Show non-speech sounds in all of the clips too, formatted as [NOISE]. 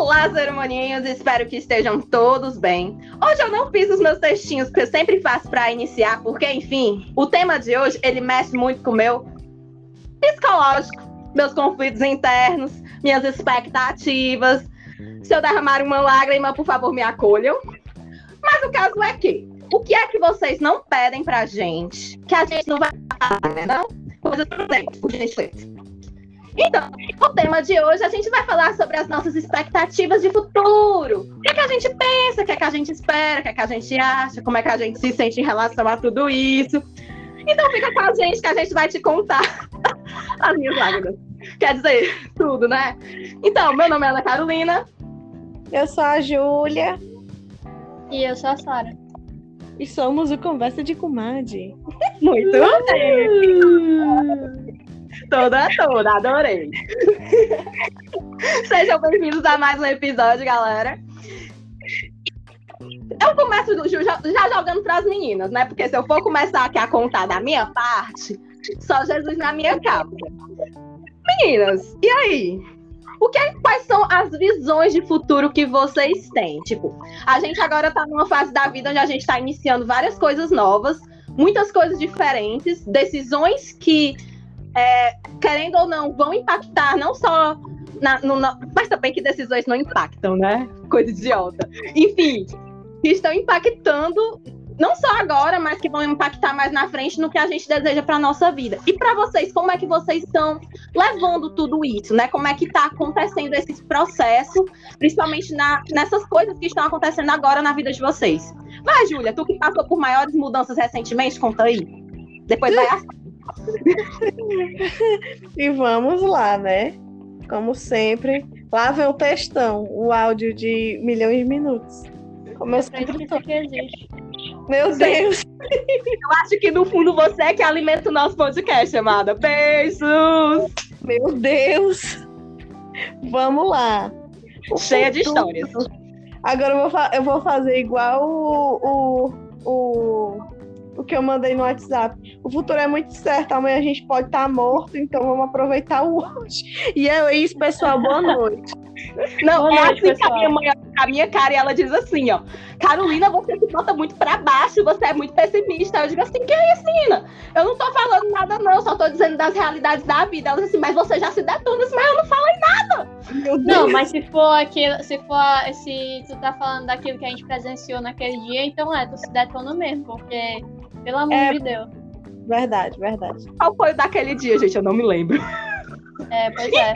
Olá, cerimoniinhos, espero que estejam todos bem. Hoje eu não fiz os meus textinhos que eu sempre faço para iniciar, porque, enfim, o tema de hoje ele mexe muito com o meu psicológico, meus conflitos internos, minhas expectativas. Se eu derramar uma lágrima, por favor, me acolham. Mas o caso é que, o que é que vocês não pedem pra gente, que a gente não vai fazer, né? Não? Coisas exemplo, por gentileza. Então, o tema de hoje a gente vai falar sobre as nossas expectativas de futuro. O que é que a gente pensa, o que é que a gente espera, o que é que a gente acha, como é que a gente se sente em relação a tudo isso. Então fica com a gente que a gente vai te contar [LAUGHS] as minhas lágrimas. Quer dizer, tudo, né? Então, meu nome é Ana Carolina. Eu sou a Júlia. E eu sou a Sara. E somos o Conversa de Comadre. Muito bem! Toda, toda, adorei. [LAUGHS] Sejam bem-vindos a mais um episódio, galera. Eu começo já, já jogando para as meninas, né? Porque se eu for começar aqui a contar da minha parte, só Jesus na minha causa. Meninas, e aí? O que, é, quais são as visões de futuro que vocês têm? Tipo, a gente agora está numa fase da vida onde a gente está iniciando várias coisas novas, muitas coisas diferentes, decisões que é, querendo ou não, vão impactar não só na, no, na, mas também que decisões não impactam, né? Coisa idiota. Enfim, que estão impactando não só agora, mas que vão impactar mais na frente no que a gente deseja para nossa vida. E para vocês, como é que vocês estão levando tudo isso, né? Como é que está acontecendo esse processo, principalmente na, nessas coisas que estão acontecendo agora na vida de vocês? Vai, Júlia, tu que passou por maiores mudanças recentemente, conta aí. Depois vai a e vamos lá, né? Como sempre, lá vem o textão, o áudio de milhões de minutos. Como eu sempre tô... que existe. Meu Deus! Eu acho que no fundo você é que alimenta o nosso podcast, amada. Beijos! Meu Deus! Vamos lá. O Cheia de histórias. Agora eu vou, eu vou fazer igual o, o, o o que eu mandei no WhatsApp. O futuro é muito certo, amanhã a gente pode estar tá morto, então vamos aproveitar o hoje. E é isso, pessoal, boa noite. Não, boa é noite, assim pessoal. que a minha mãe a minha cara e ela diz assim, ó, Carolina, você se bota muito pra baixo, você é muito pessimista. Eu digo assim, que é isso, menina? Eu não tô falando nada, não, só tô dizendo das realidades da vida. Ela diz assim, mas você já se detona, mas eu não falei nada. Não, mas se for aquilo, se for, se tu tá falando daquilo que a gente presenciou naquele dia, então é, tu se detona mesmo, porque pelo amor é, de Deus. Verdade, verdade. Qual foi o daquele dia, gente? Eu não me lembro. É, pois é.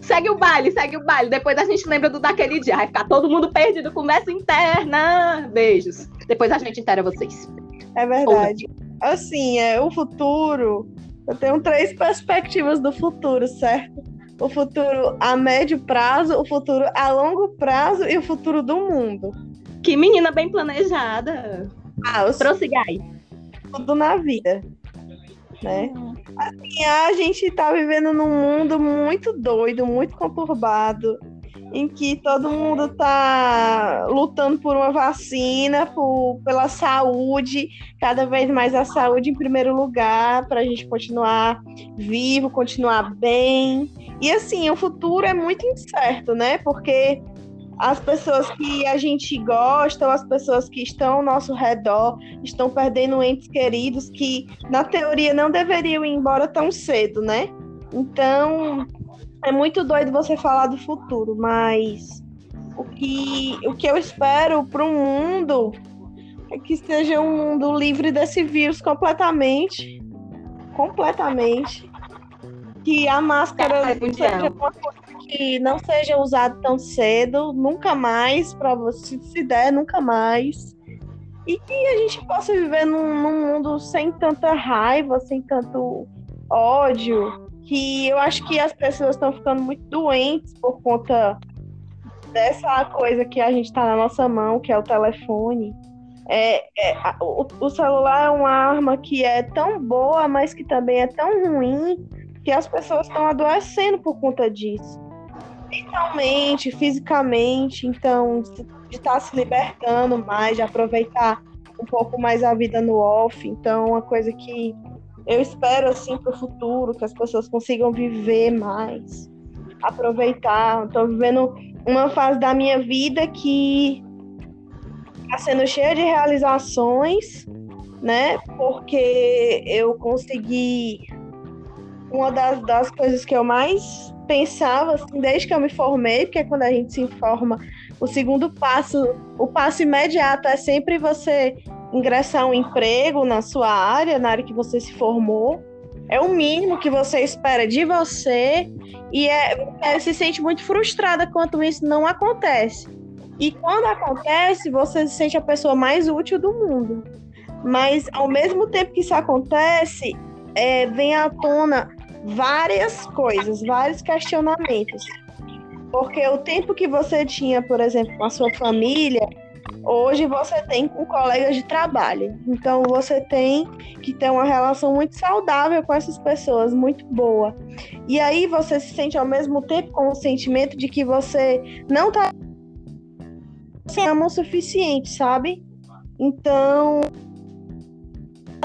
segue o baile, segue o baile. Depois a gente lembra do daquele dia. Vai ficar todo mundo perdido, conversa interna. Beijos. Depois a gente inteira vocês. É verdade. Assim, é o futuro. Eu tenho três perspectivas do futuro, certo? O futuro a médio prazo, o futuro a longo prazo e o futuro do mundo. Que menina bem planejada. Ah, os... Prossigai. Tudo na vida. Né? Assim, a gente tá vivendo num mundo muito doido, muito conturbado, em que todo mundo tá lutando por uma vacina, por, pela saúde, cada vez mais a saúde em primeiro lugar, para a gente continuar vivo, continuar bem. E assim, o futuro é muito incerto, né? Porque as pessoas que a gente gosta, ou as pessoas que estão ao nosso redor, estão perdendo entes queridos que, na teoria, não deveriam ir embora tão cedo, né? Então, é muito doido você falar do futuro, mas o que, o que eu espero para o mundo é que seja um mundo livre desse vírus completamente. Completamente. Que a máscara é, seja uma coisa que não seja usado tão cedo, nunca mais, para você, se der, nunca mais. E que a gente possa viver num, num mundo sem tanta raiva, sem tanto ódio, que eu acho que as pessoas estão ficando muito doentes por conta dessa coisa que a gente está na nossa mão, que é o telefone. É, é o, o, celular é uma arma que é tão boa, mas que também é tão ruim que as pessoas estão adoecendo por conta disso mentalmente, fisicamente, então de estar tá se libertando mais, de aproveitar um pouco mais a vida no off. Então, uma coisa que eu espero assim para o futuro, que as pessoas consigam viver mais, aproveitar. Estou vivendo uma fase da minha vida que está sendo cheia de realizações, né? Porque eu consegui uma das, das coisas que eu mais pensava, assim, desde que eu me formei, porque quando a gente se informa, o segundo passo, o passo imediato é sempre você ingressar um emprego na sua área, na área que você se formou. É o mínimo que você espera de você e é, é, se sente muito frustrada quando isso não acontece. E quando acontece, você se sente a pessoa mais útil do mundo. Mas ao mesmo tempo que isso acontece, é, vem à tona várias coisas, vários questionamentos. Porque o tempo que você tinha, por exemplo, com a sua família, hoje você tem com colegas de trabalho. Então você tem que ter uma relação muito saudável com essas pessoas, muito boa. E aí você se sente ao mesmo tempo com o sentimento de que você não tá se ama o suficiente, sabe? Então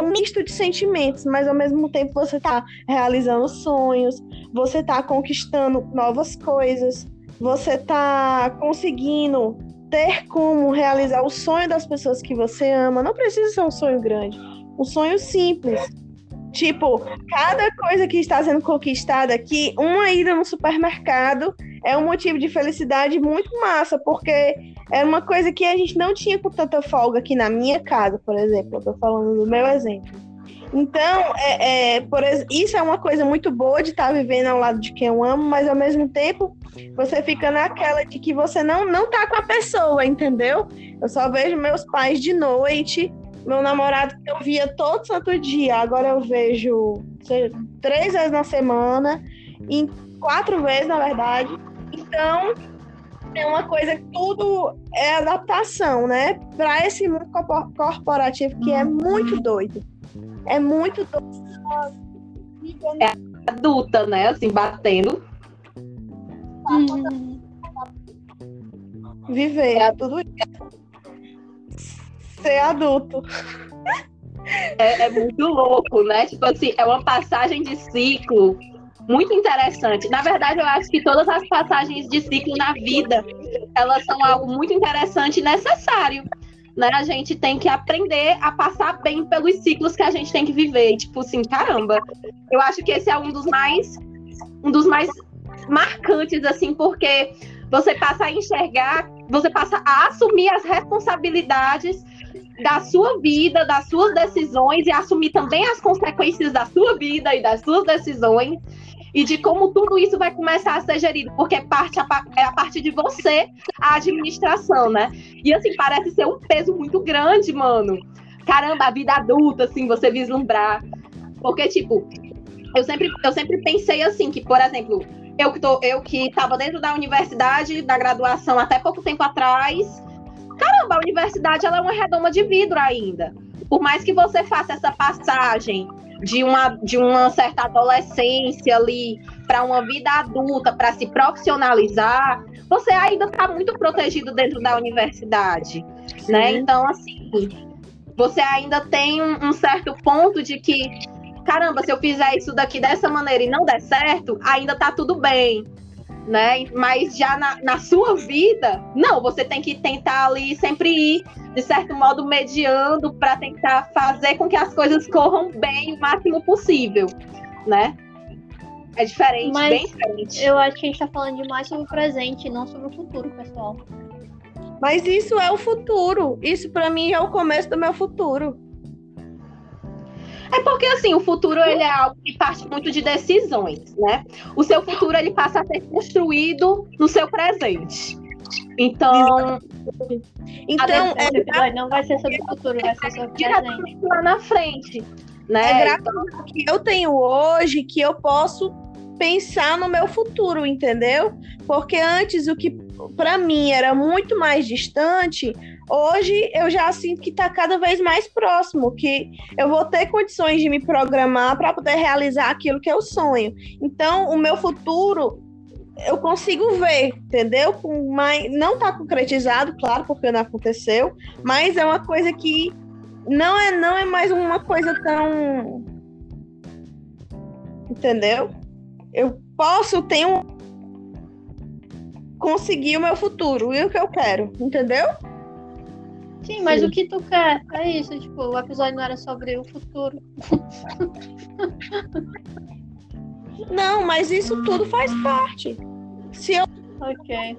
um misto de sentimentos, mas ao mesmo tempo você tá realizando sonhos, você tá conquistando novas coisas, você tá conseguindo ter como realizar o sonho das pessoas que você ama. Não precisa ser um sonho grande, um sonho simples. Tipo, cada coisa que está sendo conquistada aqui, uma ida no supermercado é um motivo de felicidade muito massa, porque é uma coisa que a gente não tinha com tanta folga aqui na minha casa, por exemplo. Eu tô falando do meu exemplo. Então, é, é, por, isso é uma coisa muito boa de estar tá vivendo ao lado de quem eu amo, mas ao mesmo tempo você fica naquela de que você não, não tá com a pessoa, entendeu? Eu só vejo meus pais de noite, meu namorado que eu via todo santo dia, agora eu vejo sei, três vezes na semana, em quatro vezes, na verdade. Então, é uma coisa que tudo é adaptação, né? Para esse mundo corporativo que é muito doido. É muito doido. É adulta, né? Assim, batendo. Hum. Viver, é tudo isso. Ser adulto. É, é muito louco, né? Tipo assim, é uma passagem de ciclo muito interessante. Na verdade, eu acho que todas as passagens de ciclo na vida, elas são algo muito interessante e necessário. Né? A gente tem que aprender a passar bem pelos ciclos que a gente tem que viver. Tipo assim, caramba. Eu acho que esse é um dos mais um dos mais marcantes assim, porque você passa a enxergar, você passa a assumir as responsabilidades da sua vida, das suas decisões e assumir também as consequências da sua vida e das suas decisões e de como tudo isso vai começar a ser gerido, porque é, parte a, é a parte de você a administração, né? E assim, parece ser um peso muito grande, mano. Caramba, a vida adulta, assim, você vislumbrar. Porque, tipo, eu sempre, eu sempre pensei assim, que, por exemplo, eu que, tô, eu que estava dentro da universidade, da graduação até pouco tempo atrás, caramba, a universidade ela é uma redoma de vidro ainda. Por mais que você faça essa passagem de uma, de uma certa adolescência ali para uma vida adulta, para se profissionalizar, você ainda está muito protegido dentro da universidade, Sim. né? Então, assim, você ainda tem um, um certo ponto de que, caramba, se eu fizer isso daqui dessa maneira e não der certo, ainda tá tudo bem né? Mas já na, na sua vida, não, você tem que tentar ali sempre ir, de certo modo, mediando para tentar fazer com que as coisas corram bem o máximo possível, né? É diferente, Mas bem diferente. Eu acho que a gente tá falando demais sobre o presente, não sobre o futuro, pessoal. Mas isso é o futuro. Isso para mim é o começo do meu futuro. É porque assim, o futuro ele é algo que parte muito de decisões, né? O seu futuro ele passa a ser construído no seu presente. Então, então é, não vai ser sobre o futuro, vai ser sobre o presente. Lá na frente, né? É graças ao que eu tenho hoje que eu posso pensar no meu futuro, entendeu? Porque antes o que para mim era muito mais distante, hoje eu já sinto que está cada vez mais próximo, que eu vou ter condições de me programar para poder realizar aquilo que eu sonho. Então, o meu futuro eu consigo ver, entendeu? Mas não está concretizado, claro, porque não aconteceu, mas é uma coisa que não é não é mais uma coisa tão entendeu? Eu posso ter um conseguir o meu futuro e o que eu quero, entendeu? Sim, mas Sim. o que tu quer? É isso, tipo, o episódio não era sobre o futuro. [LAUGHS] Não, mas isso tudo faz parte. Se eu, Ok.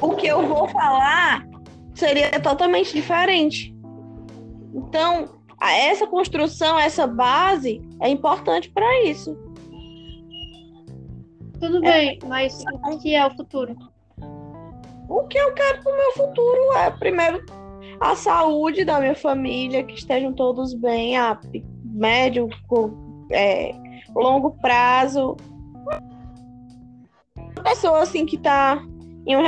o que eu vou falar seria totalmente diferente. Então, essa construção, essa base é importante para isso. Tudo bem, mas o que é o futuro? O que eu quero pro meu futuro é, primeiro, a saúde da minha família, que estejam todos bem, a médio, é, longo prazo. Uma pessoa assim que tá em um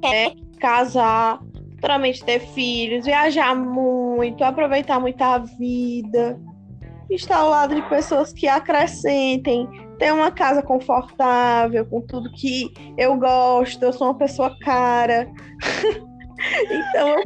quer casar, futuramente ter filhos, viajar muito, aproveitar muito a vida, estar ao lado de pessoas que acrescentem, ter uma casa confortável, com tudo que eu gosto, eu sou uma pessoa cara. [LAUGHS] então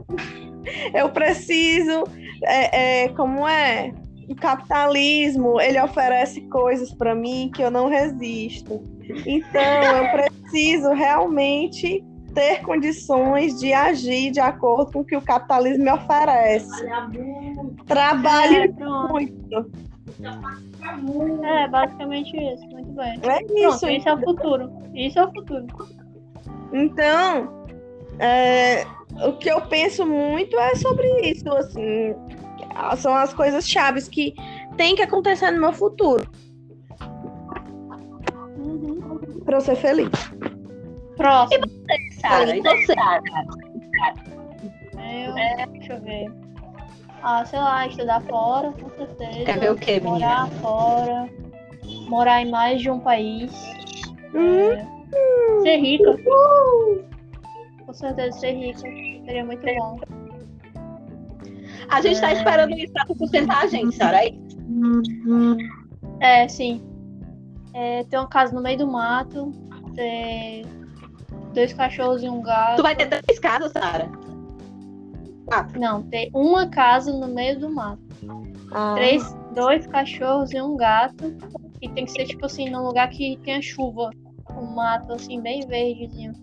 eu, preciso. É, é, como é? O capitalismo ele oferece coisas para mim que eu não resisto. Então eu preciso realmente ter condições de agir de acordo com o que o capitalismo me oferece. Trabalhe É, muito. É, basicamente isso. Muito bem. É Pronto, isso. isso é o futuro. Isso é o futuro. Então, é, o que eu penso muito é sobre isso, assim, são as coisas chaves que tem que acontecer no meu futuro Uhum. para eu ser feliz. Próximo. Cara, e você? Eu, deixa eu ver. Ah, sei lá, estudar fora, com certeza. Quer ver o quê, menina? Morar fora. Morar em mais de um país. Hum. É, ser rica. Com certeza, ser rica. Seria muito bom. A gente tá esperando isso pra sustentar a gente, Sara. É isso. É, sim. É, ter uma casa no meio do mato. Ter dois cachorros e um gato. Tu vai ter três casas, Sara. Não, ter uma casa no meio do mato. Ah, Três, dois cachorros e um gato. E tem que ser, tipo assim, num lugar que tenha chuva. Um mato, assim, bem verdezinho.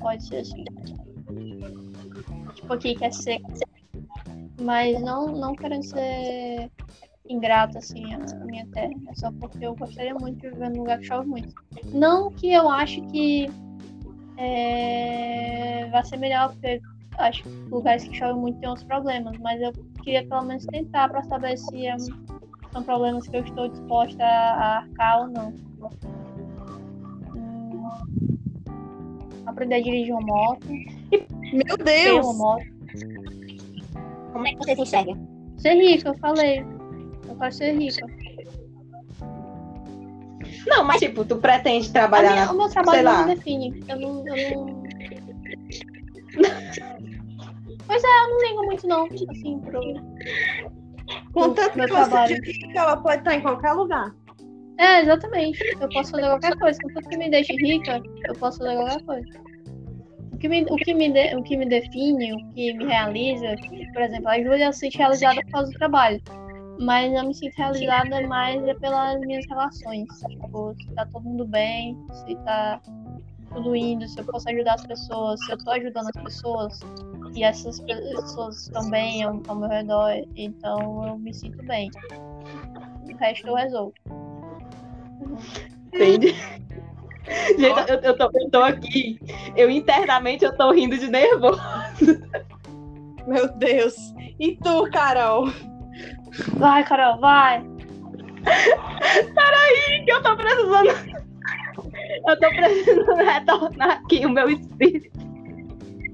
Pode ser assim. Tipo aqui que é seco. Mas não, não querendo ser ingrata, assim, a a minha terra. É só porque eu gostaria muito de viver num lugar que chove muito. Não que eu acho que é, vai ser melhor, porque acho que lugares que chovem muito têm outros problemas, mas eu queria pelo menos tentar para saber se é- são problemas que eu estou disposta a, a arcar ou não. Hum, aprender a dirigir uma moto, Meu ter uma Deus! moto. Como é que você se enxerga? Ser rica, eu falei. Eu quero ser rica. Não, mas tipo, tu pretende trabalhar minha- na... o meu trabalho não lá. me define. Eu não, eu não. pois é, eu não ligo muito não, assim, pro. Contanto meu que você trabalho. diz que ela pode estar em qualquer lugar. É, exatamente. Eu posso fazer qualquer coisa. Contanto que me deixe rica, eu posso fazer qualquer coisa. O que me, o que me, de- o que me define, o que me realiza, por exemplo, a Júlia se sente realizada por causa do trabalho. Mas eu me sinto realizada mais é pelas minhas relações. Tipo, se tá todo mundo bem, se tá tudo indo, se eu posso ajudar as pessoas, se eu tô ajudando as pessoas e essas pessoas estão bem ao, ao meu redor, então eu me sinto bem. O resto eu resolvo. Entende? Gente, eu, eu, tô, eu tô aqui. Eu internamente eu tô rindo de nervoso. Meu Deus! E tu, Carol? Vai, Carol, vai! que eu tô precisando. Eu tô precisando retornar aqui o meu espírito.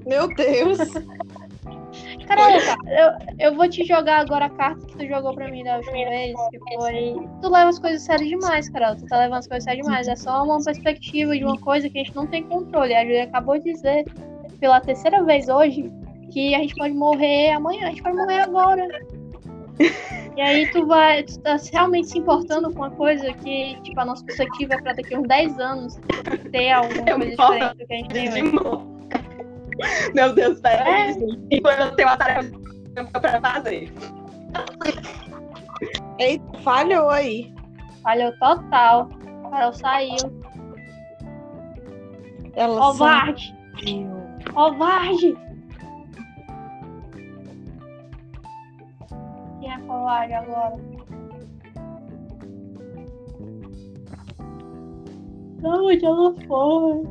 Meu Deus! Carol, eu, eu vou te jogar agora a carta que tu jogou pra mim da última vez, que foi. Tu leva as coisas sérias demais, Carol. Tu tá levando as coisas sérias demais. É só uma perspectiva de uma coisa que a gente não tem controle. A Julia acabou de dizer pela terceira vez hoje que a gente pode morrer amanhã, a gente pode morrer agora. E aí tu vai. Tu tá realmente se importando com uma coisa que, tipo, a nossa perspectiva é pra daqui a uns 10 anos ter alguma Eu coisa diferente do que a gente tem hoje. novo. Meu Deus, peraí, É. gente. Enquanto eu tenho uma tarefa pra fazer. Eita, falhou aí. Falhou total. Carol saiu. Ela Covarde! Covarde! É covarde agora? Onde ela foi?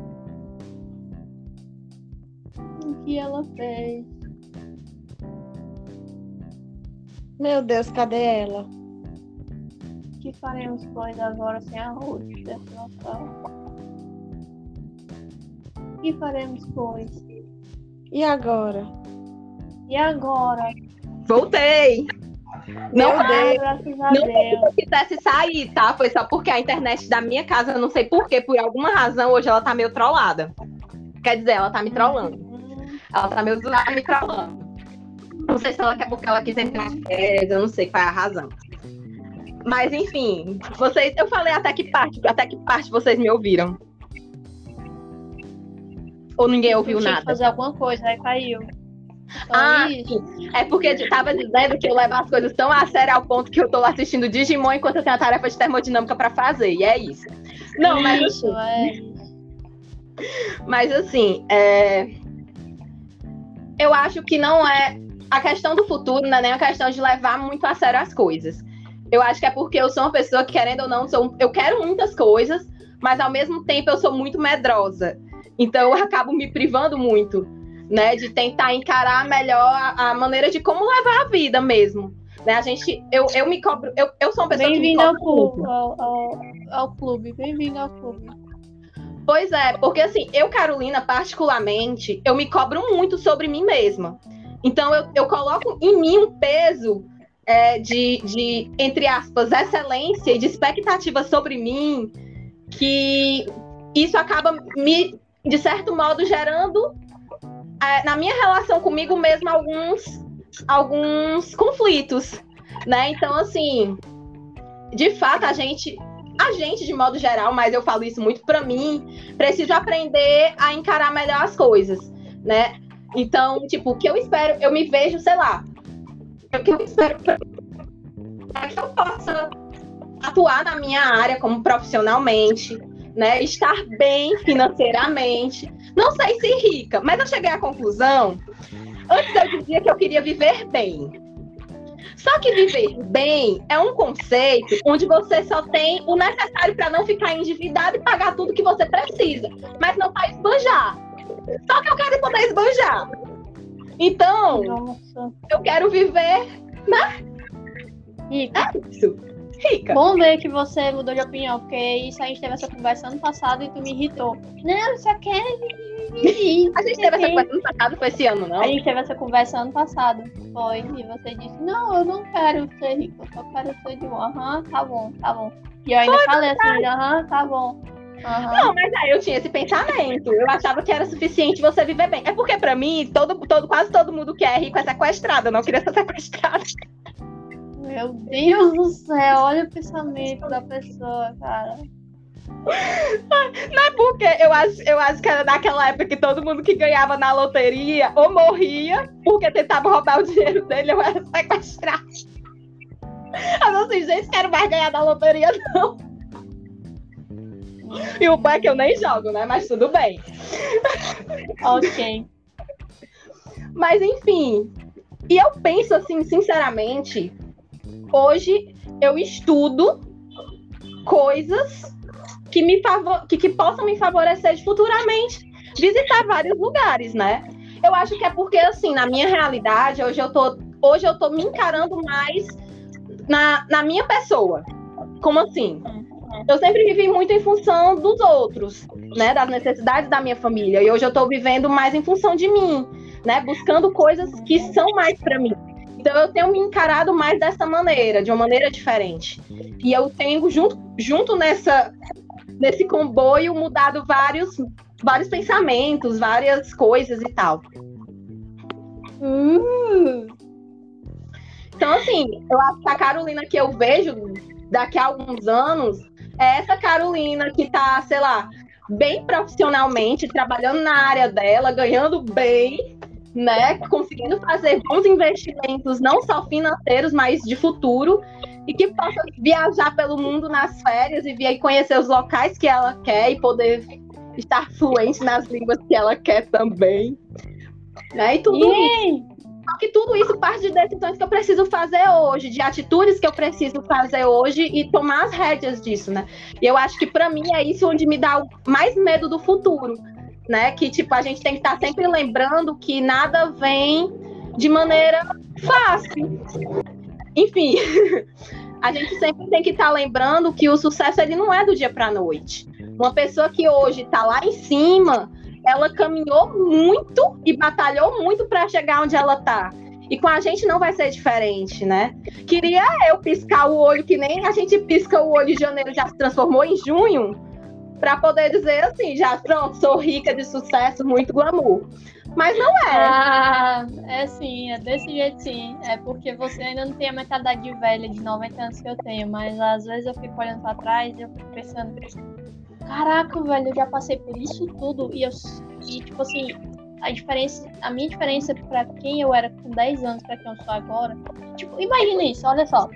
O que ela fez? Meu Deus, cadê ela? O que faremos, pois, agora sem a Ruth desse local? O que faremos, pois? E agora? E agora? Voltei! Não Deus. não eu quisesse sair, tá? Foi só porque a internet da minha casa, eu não sei porquê, por alguma razão, hoje ela tá meio trollada. Quer dizer, ela tá me trollando. Ela tá meio zoada me trollando. Não sei se ela quer porque ela quis entrar de férias, eu não sei qual é a razão. Mas enfim, vocês, eu falei até que parte, até que parte vocês me ouviram. Ou ninguém ouviu nada? fazer alguma coisa, aí caiu. Ah. É porque eu tava dizendo que eu levo as coisas tão a sério ao ponto que eu tô lá assistindo Digimon enquanto eu tenho a tarefa de termodinâmica pra fazer. E é isso. Não, mas isso, assim, é. Mas assim, é... eu acho que não é a questão do futuro, não é nem a questão de levar muito a sério as coisas. Eu acho que é porque eu sou uma pessoa que, querendo ou não, sou... eu quero muitas coisas, mas ao mesmo tempo eu sou muito medrosa. Então eu acabo me privando muito, né, de tentar encarar melhor a, a maneira de como levar a vida mesmo. Né? A gente, eu, eu me cobro, eu, eu sou uma pessoa que me Bem-vindo ao clube. Ao, ao, ao clube. Bem-vindo ao clube. Pois é, porque assim, eu, Carolina, particularmente, eu me cobro muito sobre mim mesma. Então, eu, eu coloco em mim um peso é, de, de, entre aspas, excelência e de expectativa sobre mim, que isso acaba me, de certo modo, gerando na minha relação comigo mesma alguns, alguns conflitos, né? Então, assim, de fato, a gente a gente, de modo geral, mas eu falo isso muito pra mim, preciso aprender a encarar melhor as coisas, né? Então, tipo, o que eu espero, eu me vejo, sei lá, o que eu espero pra é que eu possa atuar na minha área como profissionalmente, né? Estar bem financeiramente. Não sei se rica, mas eu cheguei à conclusão. Antes eu dizia que eu queria viver bem. Só que viver bem é um conceito onde você só tem o necessário para não ficar endividado e pagar tudo que você precisa, mas não para esbanjar. Só que eu quero poder esbanjar. Então, Nossa. eu quero viver Rica. isso. Rica. Bom ver que você mudou de opinião, porque isso a gente teve essa conversa ano passado e tu me irritou. Não, só quero. [LAUGHS] A gente teve essa conversa no passado, foi esse ano, não? A gente teve essa conversa ano passado. Foi. E você disse, não, eu não quero ser rico, eu só quero ser de boa. Aham, tá bom, tá bom. E eu ainda falei assim, aham, tá bom. Aham. Não, mas aí eu tinha esse pensamento. Eu achava que era suficiente você viver bem. É porque, pra mim, todo, todo, quase todo mundo que é rico é sequestrado. Eu não queria ser [LAUGHS] sequestrada. Meu Deus do céu, olha o pensamento da pessoa, cara. É porque eu acho, eu acho que era naquela época que todo mundo que ganhava na loteria ou morria porque tentava roubar o dinheiro dele ou era sequestrado. Eu não sei, gente, quero mais ganhar na loteria, não. E o bom é que eu nem jogo, né? Mas tudo bem. Ok. Mas enfim. E eu penso assim, sinceramente, hoje eu estudo coisas que me que, que possam me favorecer futuramente visitar vários lugares, né? Eu acho que é porque assim, na minha realidade, hoje eu tô hoje eu tô me encarando mais na, na minha pessoa. Como assim? Eu sempre vivi muito em função dos outros, né? Das necessidades da minha família. E hoje eu tô vivendo mais em função de mim, né? Buscando coisas que são mais para mim. Então eu tenho me encarado mais dessa maneira, de uma maneira diferente. E eu tenho junto, junto nessa nesse comboio mudado vários vários pensamentos, várias coisas e tal. Uh, Então assim, eu acho que a Carolina que eu vejo daqui a alguns anos é essa Carolina que tá, sei lá, bem profissionalmente, trabalhando na área dela, ganhando bem, né? Conseguindo fazer bons investimentos, não só financeiros, mas de futuro. e que possa viajar pelo mundo nas férias e vir conhecer os locais que ela quer e poder estar fluente nas línguas que ela quer também. Né? E tudo isso. Só que tudo isso parte de decisões que eu preciso fazer hoje, de atitudes que eu preciso fazer hoje e tomar as rédeas disso, né? E eu acho que para mim é isso onde me dá mais medo do futuro, né? Que tipo a gente tem que estar sempre lembrando que nada vem de maneira fácil. Enfim, [LAUGHS] a gente sempre tem que estar lembrando que o sucesso ele não é do dia para noite. Uma pessoa que hoje está lá em cima, ela caminhou muito e batalhou muito para chegar onde ela está. E com a gente não vai ser diferente, né? Queria eu piscar o olho que nem a gente pisca o olho de janeiro já se transformou em junho, para poder dizer assim, já pronto, sou rica de sucesso, muito glamour. Mas não é. Ah, é sim, é desse jeito sim. É porque você ainda não tem a mentalidade velha de 90 anos que eu tenho, mas às vezes eu fico olhando para trás e eu fico pensando, caraca, velho, eu já passei por isso tudo e eu e tipo assim, a diferença, a minha diferença para quem eu era com 10 anos para quem eu sou agora, tipo, imagina isso, olha só.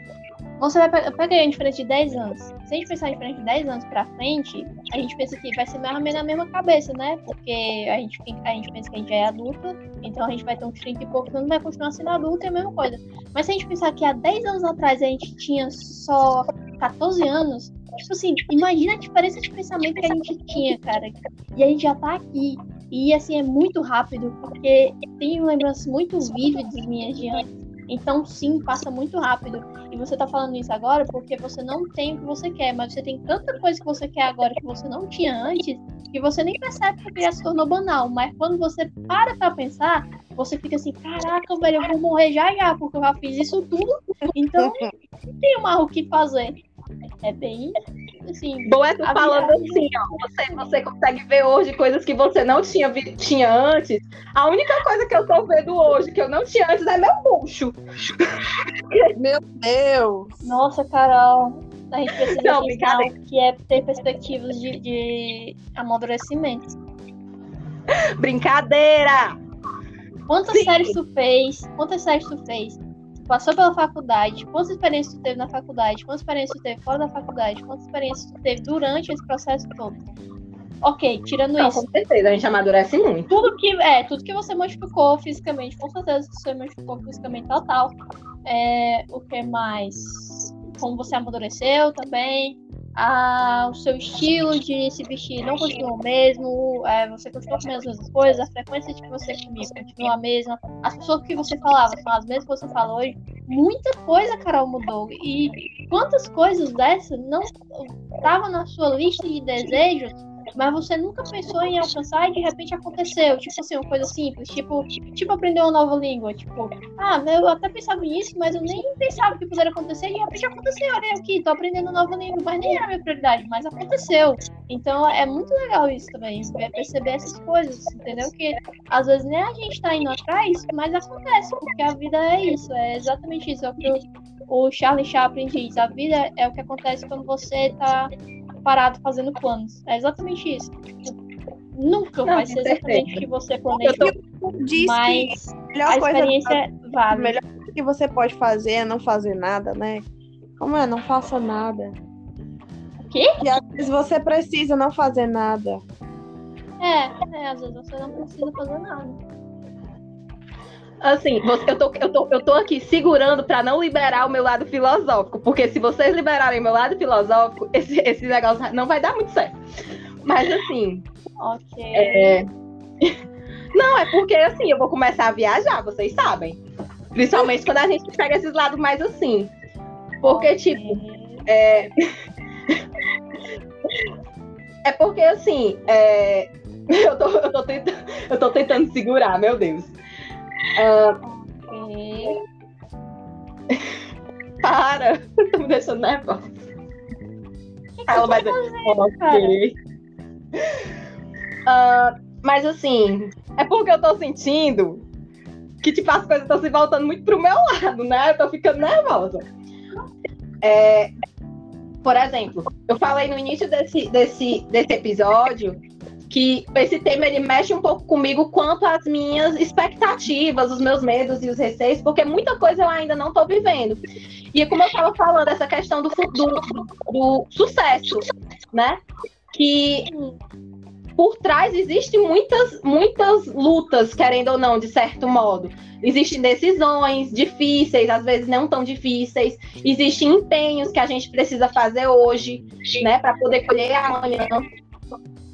Você vai pegar a diferença de 10 anos. Se a gente pensar em diferença de 10 anos pra frente, a gente pensa que vai ser mais ou menos na mesma cabeça, né? Porque a gente, a gente pensa que a gente é adulta, então a gente vai ter uns 30 e poucos anos, vai continuar sendo adulto, é a mesma coisa. Mas se a gente pensar que há 10 anos atrás a gente tinha só 14 anos, tipo assim, imagina a diferença de pensamento que a gente tinha, cara. E a gente já tá aqui. E assim, é muito rápido, porque tenho lembranças muito vívidas minhas de antes. Então, sim, passa muito rápido. E você tá falando isso agora porque você não tem o que você quer, mas você tem tanta coisa que você quer agora que você não tinha antes, que você nem percebe porque já se tornou banal. Mas quando você para pra pensar, você fica assim: caraca, velho, eu vou morrer já já, porque eu já fiz isso tudo. Então, não tenho mais o que fazer. É bem assim. Bom é tu falando assim, ó. Você, você consegue ver hoje coisas que você não tinha, tinha antes. A única coisa que eu tô vendo hoje que eu não tinha antes é meu bucho. Meu Deus! Nossa, Carol. A gente precisa não, que é ter perspectivas de, de amadurecimento. Brincadeira! Quantas Sim. séries tu fez? Quantas séries tu fez? Passou pela faculdade, quantas experiências tu teve na faculdade, quantas experiências tu teve fora da faculdade, quantas experiências tu teve durante esse processo todo. Ok, tirando isso. Com certeza, a gente amadurece muito. Tudo que, é, tudo que você modificou fisicamente, com certeza você modificou fisicamente total. É, o que mais? Como você amadureceu também a, o seu estilo de se vestir não continua o mesmo, é, você continua comendo as mesmas coisas, a frequência de que você comia continua a mesma, as pessoas que você falava são as mesmas que você fala hoje. Muita coisa, Carol, mudou. E quantas coisas dessas não estavam na sua lista de desejos mas você nunca pensou em alcançar e de repente aconteceu. Tipo assim, uma coisa simples, tipo, tipo aprender uma nova língua. Tipo, ah, eu até pensava nisso, mas eu nem pensava que poderia acontecer e de repente aconteceu. Olha aqui, tô aprendendo uma nova língua, mas nem era minha prioridade, mas aconteceu. Então é muito legal isso também, é perceber essas coisas, entendeu? Que às vezes nem a gente tá indo atrás, mas acontece, porque a vida é isso, é exatamente isso. É o que o Charlie Chaplin diz, a vida é o que acontece quando você tá parado fazendo planos. É exatamente isso. nunca não, vai ser exatamente o que você planeja. Mas a experiência coisa, vale. A melhor coisa que você pode fazer é não fazer nada, né? Como é? Não faça nada. O quê? E às vezes você precisa não fazer nada. É, é, às vezes você não precisa fazer nada assim, eu tô, eu tô, eu tô aqui segurando para não liberar o meu lado filosófico, porque se vocês liberarem meu lado filosófico, esse, esse negócio não vai dar muito certo. Mas assim. Ok. É... Não, é porque assim, eu vou começar a viajar, vocês sabem. Principalmente quando a gente pega esses lados mais assim. Porque, tipo. É... é [LAUGHS] porque assim. É... [LAUGHS] Eu, tô, eu, tô tentando, eu tô tentando segurar, meu Deus. Uh... Para! [LAUGHS] tá me deixando nervosa. Que Ela vai dizer. Uh, mas assim, é porque eu tô sentindo que tipo, as coisas estão se voltando muito pro meu lado, né? Eu tô ficando nervosa. É, por exemplo, eu falei no início desse, desse, desse episódio que esse tema ele mexe um pouco comigo quanto às minhas expectativas, os meus medos e os receios, porque muita coisa eu ainda não estou vivendo. E como eu estava falando, essa questão do, do, do sucesso, né? Que por trás existem muitas, muitas lutas, querendo ou não, de certo modo. Existem decisões difíceis, às vezes não tão difíceis. Existem empenhos que a gente precisa fazer hoje, né, para poder colher amanhã.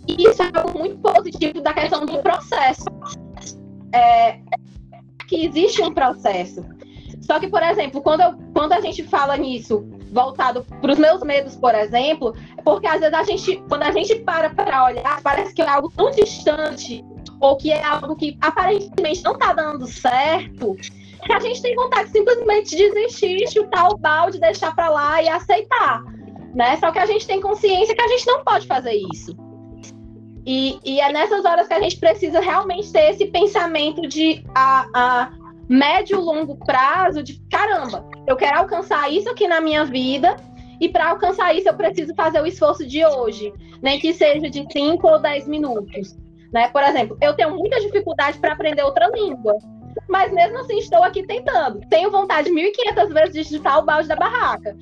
E isso é algo muito positivo da questão do processo. É, que existe um processo. Só que, por exemplo, quando, eu, quando a gente fala nisso, voltado para os meus medos, por exemplo, é porque às vezes a gente, quando a gente para para olhar, parece que é algo tão distante, ou que é algo que aparentemente não está dando certo, que a gente tem vontade de simplesmente desistir, chutar o balde, deixar para lá e aceitar. Né? Só que a gente tem consciência que a gente não pode fazer isso. E, e é nessas horas que a gente precisa realmente ter esse pensamento de a, a médio longo prazo de caramba, eu quero alcançar isso aqui na minha vida e para alcançar isso eu preciso fazer o esforço de hoje, nem que seja de 5 ou 10 minutos. Né? Por exemplo, eu tenho muita dificuldade para aprender outra língua, mas mesmo assim estou aqui tentando. Tenho vontade 1.500 vezes de chutar o balde da barraca.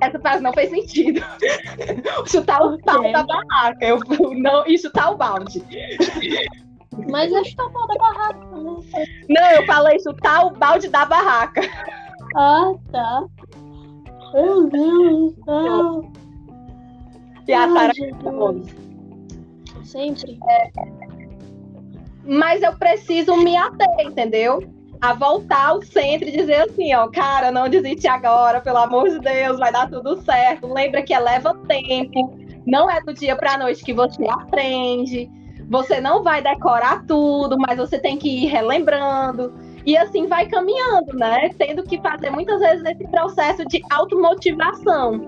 Essa frase não fez sentido. [LAUGHS] chutar o balde da barraca. Eu não e chutar o balde. Mas é chutar o balde da barraca, né? Não, eu falei chutar o balde da barraca. Ah, tá. Meu Deus do céu. E a Sara Sempre. É. Mas eu preciso me ater, entendeu? A voltar ao centro e dizer assim, ó, cara, não desiste agora, pelo amor de Deus, vai dar tudo certo. Lembra que leva tempo, não é do dia para a noite que você aprende. Você não vai decorar tudo, mas você tem que ir relembrando. E assim vai caminhando, né? Tendo que fazer muitas vezes esse processo de automotivação.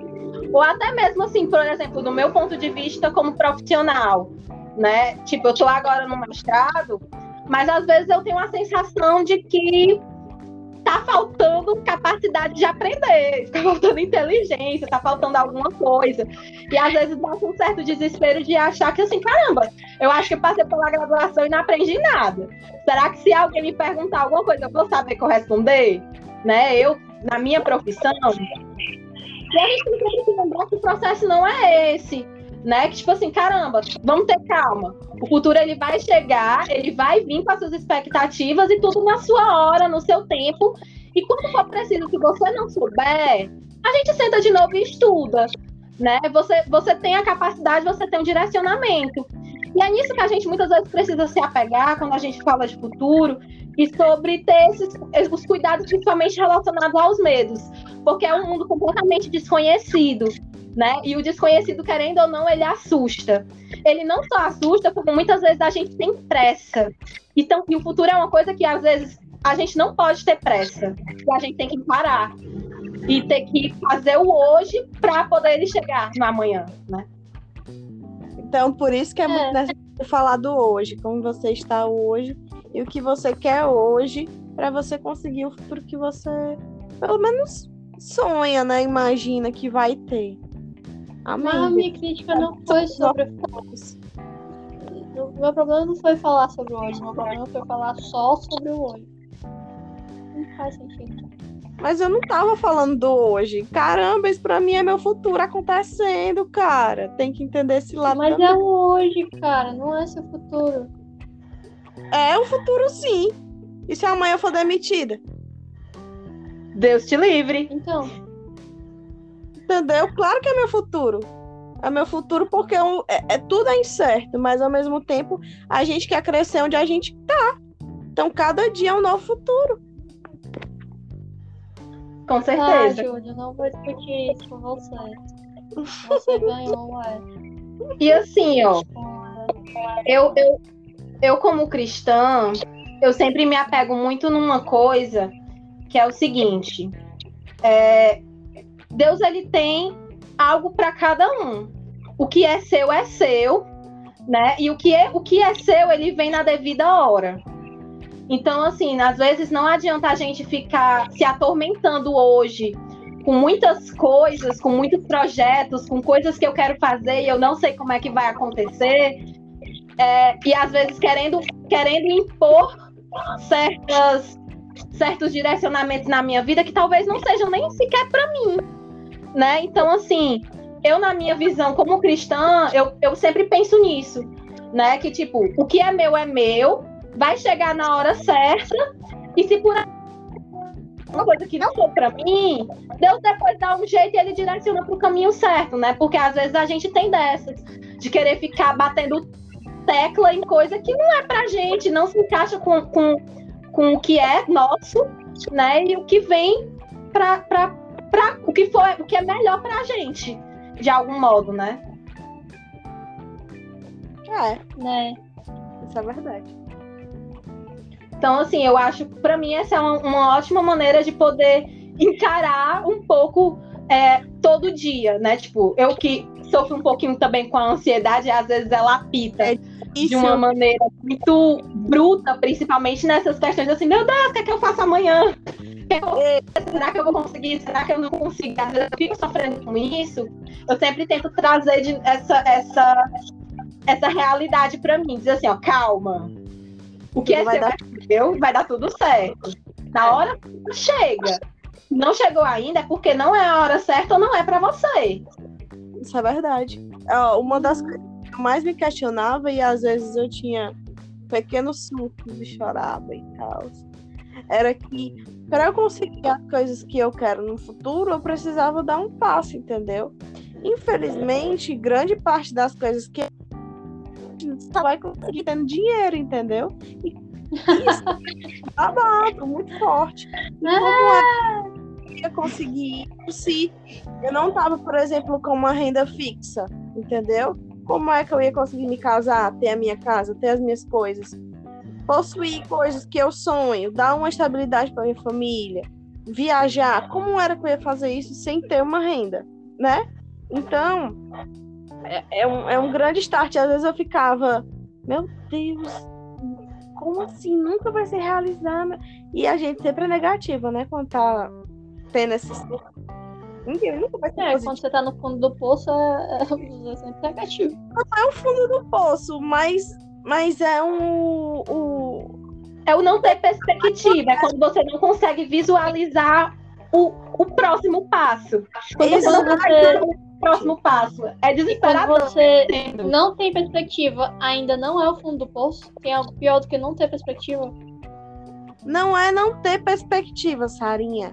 Ou até mesmo assim, por exemplo, do meu ponto de vista como profissional, né? Tipo, eu tô agora no mestrado, mas às vezes eu tenho a sensação de que tá faltando capacidade de aprender, tá faltando inteligência, tá faltando alguma coisa. E às vezes dá um certo desespero de achar que assim, caramba, eu acho que eu passei pela graduação e não aprendi nada. Será que se alguém me perguntar alguma coisa, eu vou saber corresponder? Né? Eu, na minha profissão. E a gente tem que lembrar que o processo não é esse né? Que tipo assim, caramba, vamos ter calma. O futuro ele vai chegar, ele vai vir com as suas expectativas e tudo na sua hora, no seu tempo. E quando for preciso, se você não souber, a gente senta de novo e estuda, né? Você, você tem a capacidade, você tem um direcionamento. E é nisso que a gente muitas vezes precisa se apegar quando a gente fala de futuro e sobre ter esses, os cuidados principalmente relacionados aos medos, porque é um mundo completamente desconhecido né? E o desconhecido, querendo ou não, ele assusta. Ele não só assusta, como muitas vezes a gente tem pressa. Então, e o futuro é uma coisa que às vezes a gente não pode ter pressa. A gente tem que parar e ter que fazer o hoje para poder ele chegar no amanhã, né? Então, por isso que é, é. muito necessário falar do hoje, como você está hoje e o que você quer hoje para você conseguir o futuro que você, pelo menos, sonha, né? Imagina que vai ter. Mas a minha crítica não foi sobre o meu problema não foi falar sobre o hoje, meu problema foi falar só sobre o hoje. Não faz sentido. Mas eu não tava falando do hoje. Caramba, isso pra mim é meu futuro acontecendo, cara. Tem que entender esse lado. Mas também. é o hoje, cara, não é seu futuro. É o futuro, sim. E se amanhã eu for demitida? Deus te livre. Então. Entendeu? Claro que é meu futuro. É meu futuro porque eu, é, é, tudo é incerto, mas ao mesmo tempo a gente quer crescer onde a gente tá. Então cada dia é um novo futuro. Com certeza. Ah, Júlia, não vou discutir isso com você. Você [LAUGHS] ganhou, é. E assim, ó, eu, eu, eu como cristã, eu sempre me apego muito numa coisa que é o seguinte. É, Deus ele tem algo para cada um. O que é seu é seu, né? E o que é o que é seu, ele vem na devida hora. Então, assim, às vezes não adianta a gente ficar se atormentando hoje com muitas coisas, com muitos projetos, com coisas que eu quero fazer e eu não sei como é que vai acontecer, é, e às vezes querendo, querendo impor certas, certos direcionamentos na minha vida que talvez não sejam nem sequer para mim, né? Então, assim, eu na minha visão como cristã, eu, eu sempre penso nisso, né? Que tipo, o que é meu é meu, vai chegar na hora certa, e se por uma coisa que não for para mim, Deus depois dá um jeito e ele direciona para o caminho certo, né? Porque às vezes a gente tem dessas, de querer ficar batendo tecla em coisa que não é pra gente, não se encaixa com, com, com o que é nosso, né? E o que vem para pra, o que foi, o que é melhor pra gente, de algum modo, né? É, Né? isso é verdade. Então, assim, eu acho que para mim essa é uma, uma, ótima maneira de poder encarar um pouco é, todo dia, né? Tipo, eu que sofro um pouquinho também com a ansiedade, às vezes ela apita É de uma maneira muito bruta, principalmente nessas questões assim, meu Deus, o que é que eu faço amanhã? É eu... Será que eu vou conseguir? Será que eu não consigo? Às vezes eu fico sofrendo com isso. Eu sempre tento trazer de, essa, essa, essa realidade para mim. Dizer assim, ó, calma. O que Tudo é seu dar- é seu, vai dar tudo certo. Na hora chega. Não chegou ainda é porque não é a hora certa ou não é para você. Isso é verdade. Ó, Uma das coisas que eu mais me questionava, e às vezes eu tinha pequenos surtos e chorava e tal, era que para eu conseguir as coisas que eu quero no futuro, eu precisava dar um passo, entendeu? Infelizmente, grande parte das coisas que só vai conseguir tendo dinheiro, entendeu? E isso [LAUGHS] é babado, muito forte. E como é eu ia conseguir se eu não tava, por exemplo, com uma renda fixa, entendeu? Como é que eu ia conseguir me casar, ter a minha casa, ter as minhas coisas? Possuir coisas que eu sonho, dar uma estabilidade para minha família, viajar. Como era que eu ia fazer isso sem ter uma renda, né? Então, é, é um, é um grande start. Às vezes eu ficava, meu Deus, como assim? Nunca vai ser realizado. E a gente sempre é negativa, né? Quando tá tendo esses. Ninguém nunca vai ser É, positivo. quando você tá no fundo do poço, é, é [LAUGHS] sempre negativo. é o fundo do poço, mas, mas é um. O, É o não ter perspectiva, é quando você não consegue visualizar o, o próximo passo. Quando você não consegue o próximo passo. É quando desesperador. você não tem perspectiva, ainda não é o fundo do poço. Tem algo pior do que não ter perspectiva. não é não ter perspectiva, Sarinha.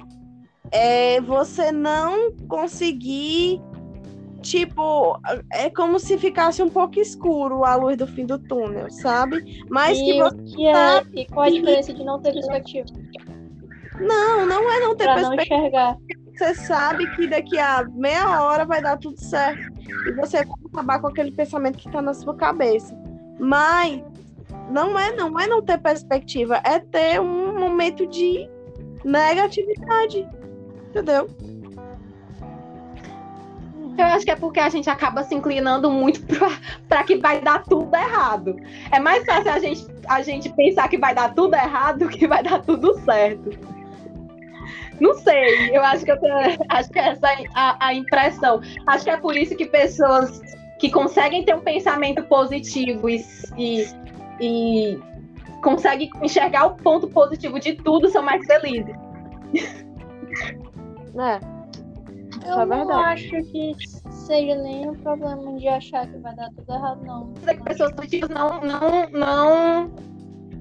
É você não conseguir. Tipo, é como se ficasse um pouco escuro a luz do fim do túnel, sabe? Mas que e você. o que é, e qual a diferença de não ter perspectiva? Não, não é não ter Pra não perspectiva. enxergar. Você sabe que daqui a meia hora vai dar tudo certo. E você vai acabar com aquele pensamento que tá na sua cabeça. Mas não é, não é não ter perspectiva, é ter um momento de negatividade. Entendeu? Eu acho que é porque a gente acaba se inclinando muito [LAUGHS] para que vai dar tudo errado. É mais fácil a gente, a gente pensar que vai dar tudo errado do que vai dar tudo certo. Não sei, eu acho que eu tenho, [LAUGHS] acho que essa é a, a impressão. Acho que é por isso que pessoas que conseguem ter um pensamento positivo e, e, e conseguem enxergar o ponto positivo de tudo são mais felizes. [LAUGHS] É. Isso Eu é não acho que seja nenhum problema de achar que vai dar tudo errado, não. dizer que pessoas positivas não, não, não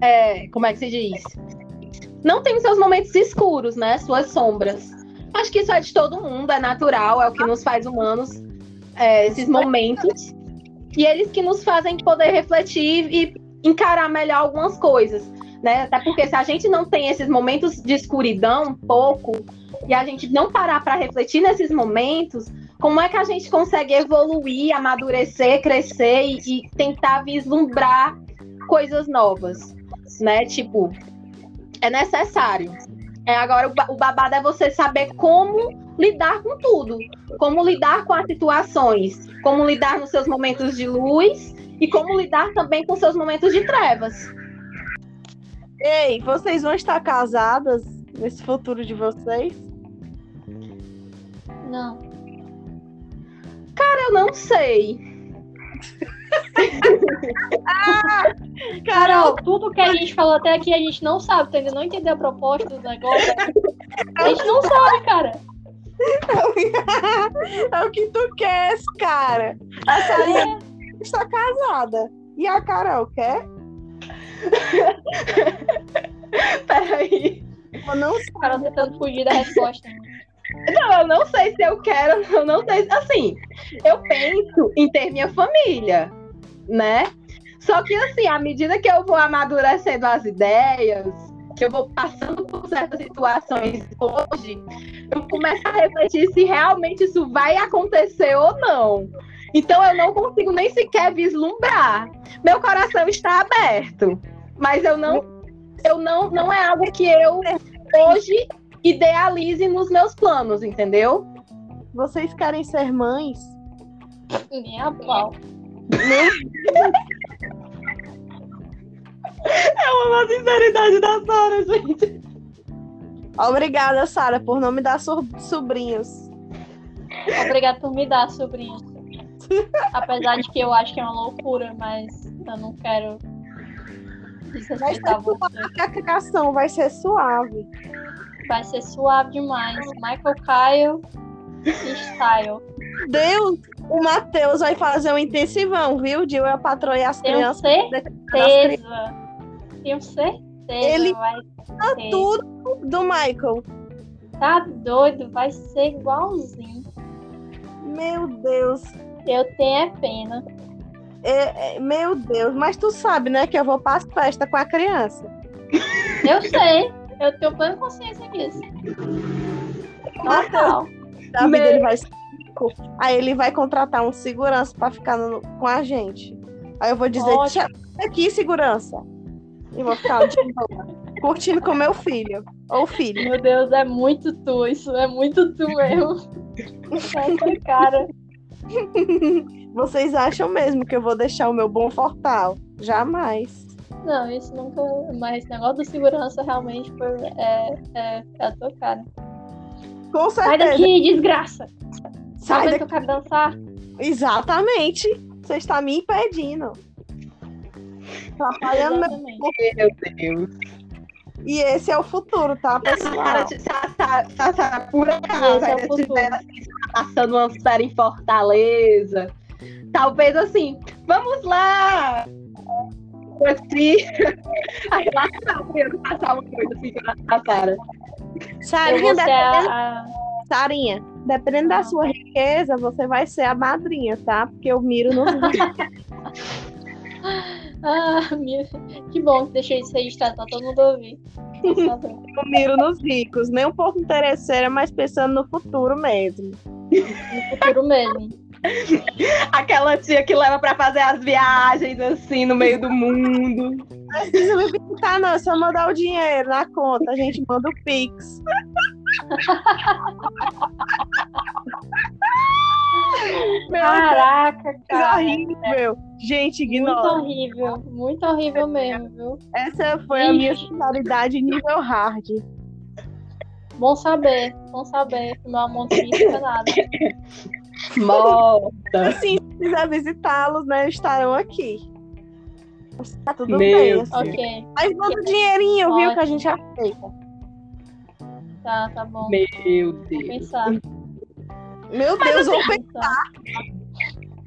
é, como é que se diz? Não tem seus momentos escuros, né? Suas sombras. Acho que isso é de todo mundo, é natural, é o que nos faz humanos, é, esses momentos. E eles que nos fazem poder refletir e encarar melhor algumas coisas, né? Até porque se a gente não tem esses momentos de escuridão, pouco, e a gente não parar para refletir nesses momentos, como é que a gente consegue evoluir, amadurecer, crescer e, e tentar vislumbrar coisas novas, né? Tipo, é necessário. É, agora, o babado é você saber como lidar com tudo, como lidar com as situações, como lidar nos seus momentos de luz e como lidar também com seus momentos de trevas. Ei, vocês vão estar casadas nesse futuro de vocês? Não. Eu não sei. Carol, tudo que a gente falou até aqui a gente não sabe, tu ainda não entendeu a proposta do negócio. A gente não sabe, cara. É o que tu queres, cara. A Sarinha está casada. E a Carol quer? [LAUGHS] Peraí. Eu não O cara tentando fugir da resposta. Não, eu não sei se eu quero, [LAUGHS] eu não sei. Assim, eu penso em ter minha família, né? Só que, assim, à medida que eu vou amadurecendo as ideias, que eu vou passando por certas situações hoje, eu começo a refletir se realmente isso vai acontecer ou não. Então, eu não consigo nem sequer vislumbrar. Meu coração está aberto, mas eu não, eu não, não é algo que eu hoje idealize nos meus planos, entendeu? Vocês querem ser mães? Nem a pau. É uma sinceridade da Sara, gente. Obrigada, Sara, por não me dar so- sobrinhos. Obrigada por me dar, sobrinho. Apesar de que eu acho que é uma loucura, mas eu não quero desrespeitar você. a criação vai ser suave. Vai ser suave demais. Michael Kyle style. Deus, o Matheus vai fazer um intensivão, viu? E a patroa e as Tenho crianças. certeza. Tenho certeza. Ele- vai Tá tudo do Michael. Tá doido, vai ser igualzinho. Meu Deus. Eu tenho é pena. É- é- meu Deus. Mas tu sabe, né, que eu vou para as festas com a criança. Eu sei. Eu tenho plena consciência disso. Total. Da vida Meu- ele vai ser rico. Aí ele vai contratar um segurança para ficar no- com a gente. Aí eu vou dizer. "Tchau, aqui, segurança. E vou ficar [LAUGHS] curtindo com meu filho. Ou filho. Meu Deus, é muito tu. Isso é muito tu mesmo. [LAUGHS] Essa cara. [LAUGHS] Vocês acham mesmo que eu vou deixar o meu bom fortal? Jamais. Não, isso nunca. Mas esse negócio do segurança realmente foi, é, é, é a tua cara. Com Sai certeza. daqui, desgraça! Sai Sabe daqui. que eu quero dançar? Exatamente. Você está me impedindo. Atrapalhando meu... Exatamente. Meu Deus. E esse é o futuro, tá, pessoal? Sara, por acaso, Esse é o futuro. assim, passando uma férias em Fortaleza, talvez assim, vamos lá! Assim, aí lá não, eu quero passar uma coisa assim com a Sara. Eu Sarinha, dependendo, a, a- Sarinha, dependendo da sua riqueza, você vai ser a madrinha, tá? Porque eu miro no [LAUGHS] [LAUGHS] [LAUGHS] Ah, minha... Que bom que deixei isso registrado pra todo mundo ouvir. Saber. [LAUGHS] eu miro nos ricos, nem um pouco interesseira, mas pensando no futuro mesmo. No futuro mesmo. Aquela tia que leva pra fazer as viagens assim no meio do mundo. Não precisa me visitar, não, é só mandar o dinheiro na conta, a gente manda o Pix. [LAUGHS] Meu Caraca, Deus, cara. horrível. Gente, Muito ignora. horrível. Muito horrível mesmo, viu? Essa foi a minha Ixi. finalidade nível hard. Bom saber. Bom saber que meu amor não significa nada. Morta. Assim, se quiser visitá-los, né, estarão aqui. Tá tudo Meu bem, assim. Ok, Mas manda o dinheirinho, viu, que a Ótimo. gente aceita. tá, tá bom. Meu Vou Deus. pensar. Meu Deus, Vou vou pe- pensar.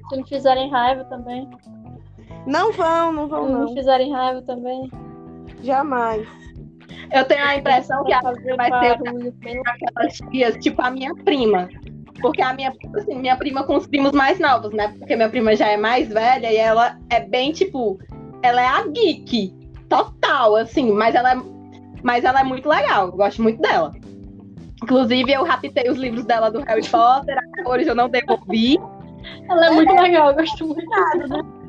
Se me fizerem raiva também. não vão, não Se vão, me não. fizerem raiva também. Jamais. Eu tenho a impressão que a fazer vai pelo aquelas tias, tipo a minha prima. Porque a minha, assim, minha prima com os primos mais novos, né? Porque minha prima já é mais velha e ela é bem, tipo, ela é a geek total, assim, mas ela é, mas ela é muito legal, eu gosto muito dela. Inclusive, eu raptei os livros dela do Harry Potter, até hoje eu não devolvi. Ela é muito legal, eu gosto muito.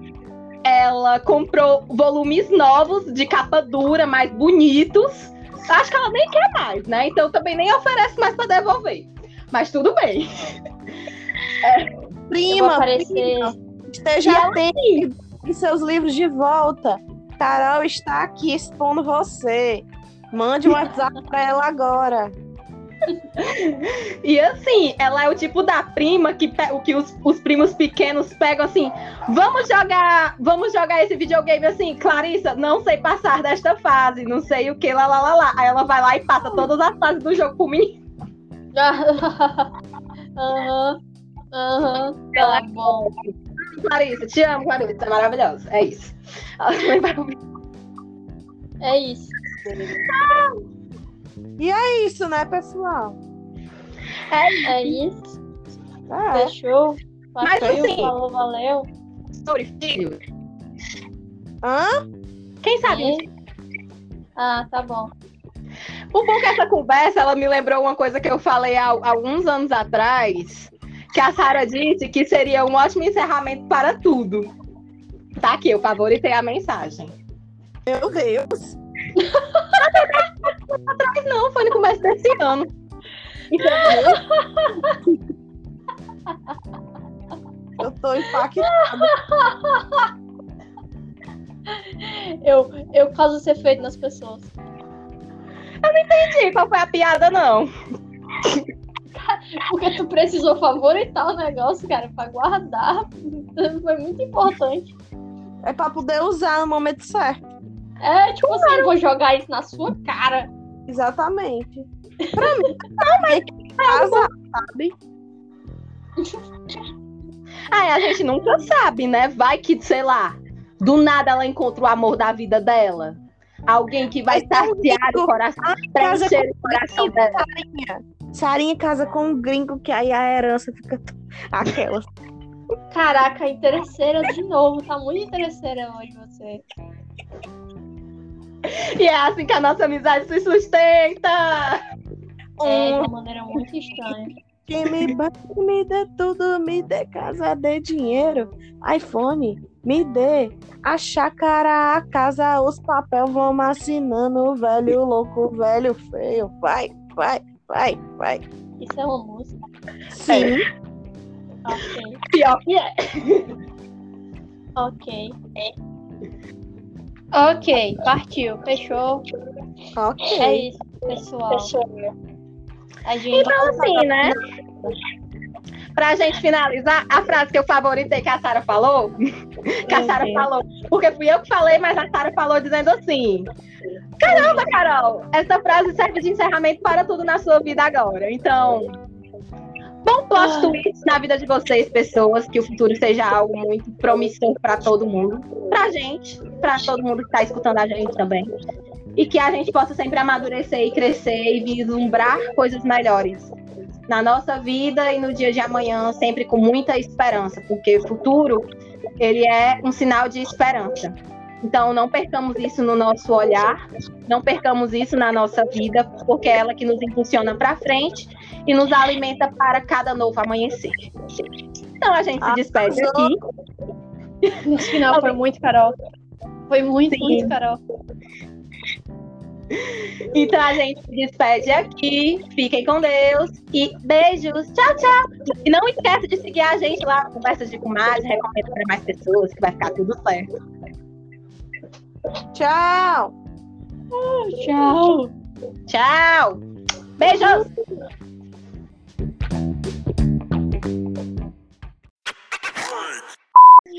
Ela comprou volumes novos de capa dura, mais bonitos. Acho que ela nem quer mais, né? Então também nem oferece mais pra devolver. Mas tudo bem. [LAUGHS] Vou Prima, esteja atento seus livros de volta. Carol está aqui expondo você. Mande um [LAUGHS] WhatsApp pra ela agora. E assim, ela é o tipo da prima que, que os, os primos pequenos pegam assim, vamos jogar, vamos jogar esse videogame assim, Clarissa, não sei passar desta fase, não sei o que, lá, lá, lá, lá. Aí ela vai lá e passa todas as fases do jogo pro menino. [LAUGHS] Aham. Aham. Tá bom. Clarissa, te amo, Clarissa, é maravilhosa. É isso. É isso. E é isso, né, pessoal? É isso. É. Fechou. Mas Partiu, assim- Falou, valeu. Sobre filho. Hã? Quem sabe? E- Ah, tá bom. O bom que essa conversa, ela me lembrou uma coisa que eu falei há, há alguns anos atrás, que a Sara disse que seria um ótimo encerramento para tudo. Tá aqui, eu favoritei a mensagem. Meu Deus. [LAUGHS] Mas não, foi no começo desse ano. [LAUGHS] Eu tô impactada. Eu, eu causo esse efeito nas pessoas. Entendi qual foi a piada, não. [LAUGHS] Porque tu precisou favoritar o negócio, cara, pra guardar. Foi muito importante. É pra poder usar no momento certo. É, tipo assim, eu vou jogar isso na sua cara. Exatamente. [LAUGHS] Pra mim, também que casa, sabe? [LAUGHS] Aí a gente nunca sabe, né? Vai que, sei lá, do nada ela encontra o amor da vida dela. Alguém que vai tá saciar o coração, casa preencher o coração dela. Sarinha. Sarinha casa com um gringo que aí a herança fica aquela. Caraca, interesseira de novo. Tá muito interesseira hoje você. E é assim que a nossa amizade se sustenta. É, de Um uma maneira muito estranha. que me banque, me dê tudo, me dê casa, dê dinheiro, iPhone, me dê a chácara, a casa, os papel, vamos assinando, velho louco, velho feio, vai, vai, vai, vai. Isso é uma música. Sim, Ok. Pior que é. [LAUGHS] Ok. Ok, partiu. Fechou. ok. É isso, pessoal. A gente. Então, assim, né? [LAUGHS] Pra gente finalizar, a frase que eu favoritei que a Sara falou, [LAUGHS] que a Sara falou, porque fui eu que falei, mas a Sara falou dizendo assim: Caramba, Carol, essa frase serve de encerramento para tudo na sua vida agora. Então, bom plot twist na vida de vocês, pessoas, que o futuro seja algo muito promissor para todo mundo, pra gente, pra todo mundo que tá escutando a gente também. E que a gente possa sempre amadurecer e crescer e vislumbrar coisas melhores na nossa vida e no dia de amanhã, sempre com muita esperança, porque o futuro ele é um sinal de esperança. Então, não percamos isso no nosso olhar, não percamos isso na nossa vida, porque é ela que nos impulsiona para frente e nos alimenta para cada novo amanhecer. Então, a gente se despede aqui. No final foi muito, Carol. Foi muito, Sim. muito, Carol. Então, a gente se despede aqui. Fiquem com Deus e beijos. Tchau, tchau. E não esqueça de seguir a gente lá no Conversas de Comadre, recomenda para mais pessoas, que vai ficar tudo certo. Tchau. Tchau. Tchau! Beijos!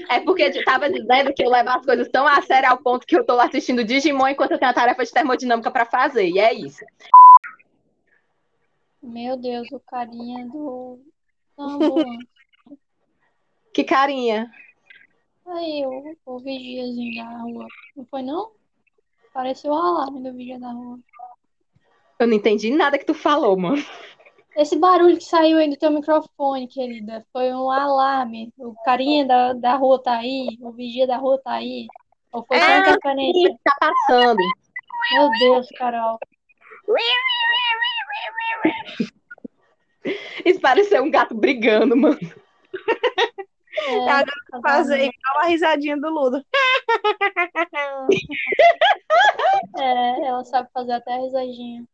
É porque eu tava dizendo que eu levo as coisas tão a sério ao ponto que eu tô assistindo Digimon enquanto eu tenho a tarefa de termodinâmica pra fazer. E é isso. Meu Deus, o carinha do. ambulância. Que carinha. Aí, o, o vigiazinho da rua. Não foi, não? Pareceu o alarme do vigia da rua. Eu não entendi nada que tu falou, mano. Esse barulho que saiu aí do teu microfone, querida, foi um alarme. O carinha da, da rua tá aí, o vigia da rua tá aí. Ou foi só Ah, interferência? Tá passando. Meu Deus, Carol. Isso pareceu um gato brigando, mano. É, tá Fazer igual a risadinha do Ludo. [LAUGHS] É, ela sabe fazer até a risadinha.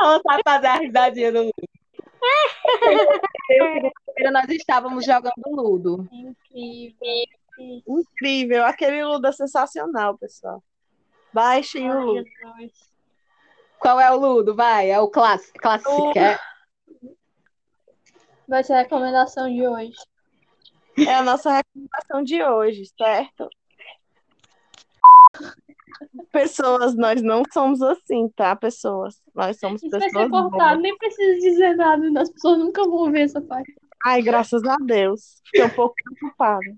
Ela sabe fazer a risadinha do Ludo. Eu, nós estávamos jogando Ludo. Incrível. Incrível. Aquele Ludo é sensacional, pessoal. Baixem o Ludo. Jesus. Qual é o Ludo? Vai, é o clássico. clássico é... Vai ser a recomendação de hoje. É a nossa recomendação de hoje, certo? Pessoas, nós não somos assim, tá, pessoas? Nós somos Isso vai pessoas ser cortado, nem precisa dizer nada, as pessoas nunca vão ver essa parte. Ai, graças a Deus. Fiquei um pouco preocupada.